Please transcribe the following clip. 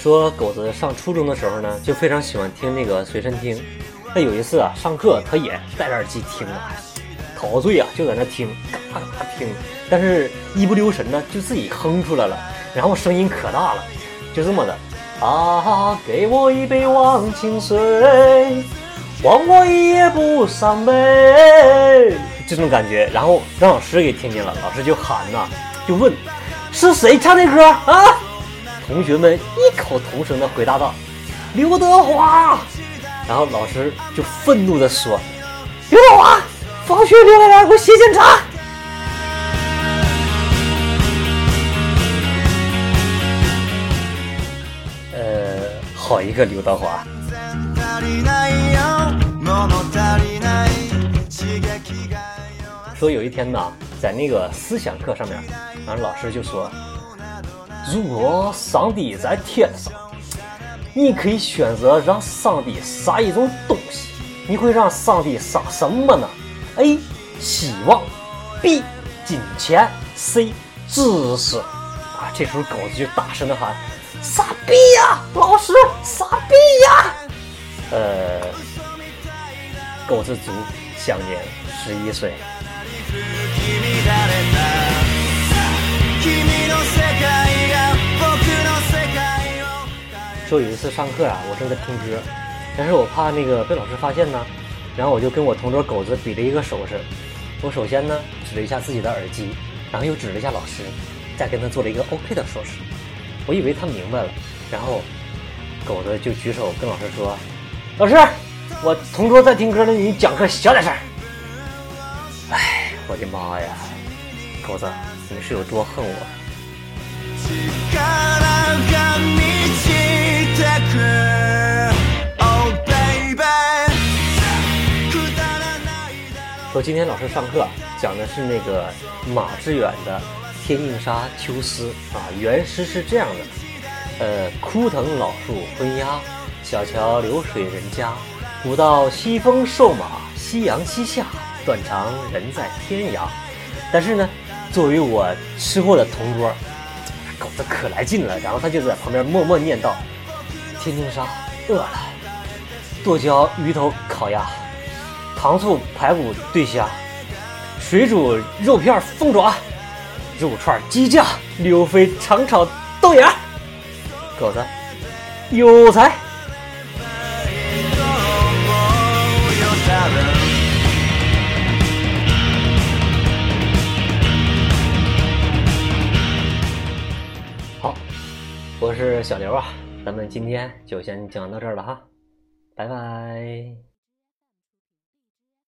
说狗子上初中的时候呢，就非常喜欢听那个随身听。那有一次啊，上课他也戴着耳机听啊，陶醉啊，就在那听，嘎嘎听。但是，一不留神呢，就自己哼出来了，然后声音可大了，就这么的啊，给我一杯忘情水，忘我一夜不伤悲，这种感觉。然后让老师给听见了，老师就喊呐，就问是谁唱的歌啊？同学们异口同声的回答道：“刘德华。”然后老师就愤怒的说：“刘德华，放学留下来给我写检查。”呃，好一个刘德华。说有一天呢，在那个思想课上面，然后老师就说。如果上帝在天上，你可以选择让上帝杀一种东西，你会让上帝杀什么呢？A. 希望，B. 金钱，C. 知识。啊，这时候狗子就大声的喊：“傻逼呀，老师，傻逼呀！”呃，狗子族，享年十一岁。说有一次上课啊，我正在听歌，但是我怕那个被老师发现呢，然后我就跟我同桌狗子比了一个手势。我首先呢指了一下自己的耳机，然后又指了一下老师，再跟他做了一个 OK 的手势。我以为他明白了，然后狗子就举手跟老师说：“老师，我同桌在听歌呢，你讲课小点声。”我的妈呀，狗子，你是有多恨我？说今天老师上课讲的是那个马致远的《天净沙·秋思》啊，原诗是这样的：呃，枯藤老树昏鸦，小桥流水人家。古道西风瘦马，夕阳西下，断肠人在天涯。但是呢，作为我吃货的同桌。狗子可来劲了，然后他就在旁边默默念叨：“天津沙，饿了；剁椒鱼头烤鸭，糖醋排骨对虾，水煮肉片凤爪，肉串鸡架，溜肥肠炒豆芽。”狗子有才。是小刘啊，咱们今天就先讲到这儿了哈，拜拜。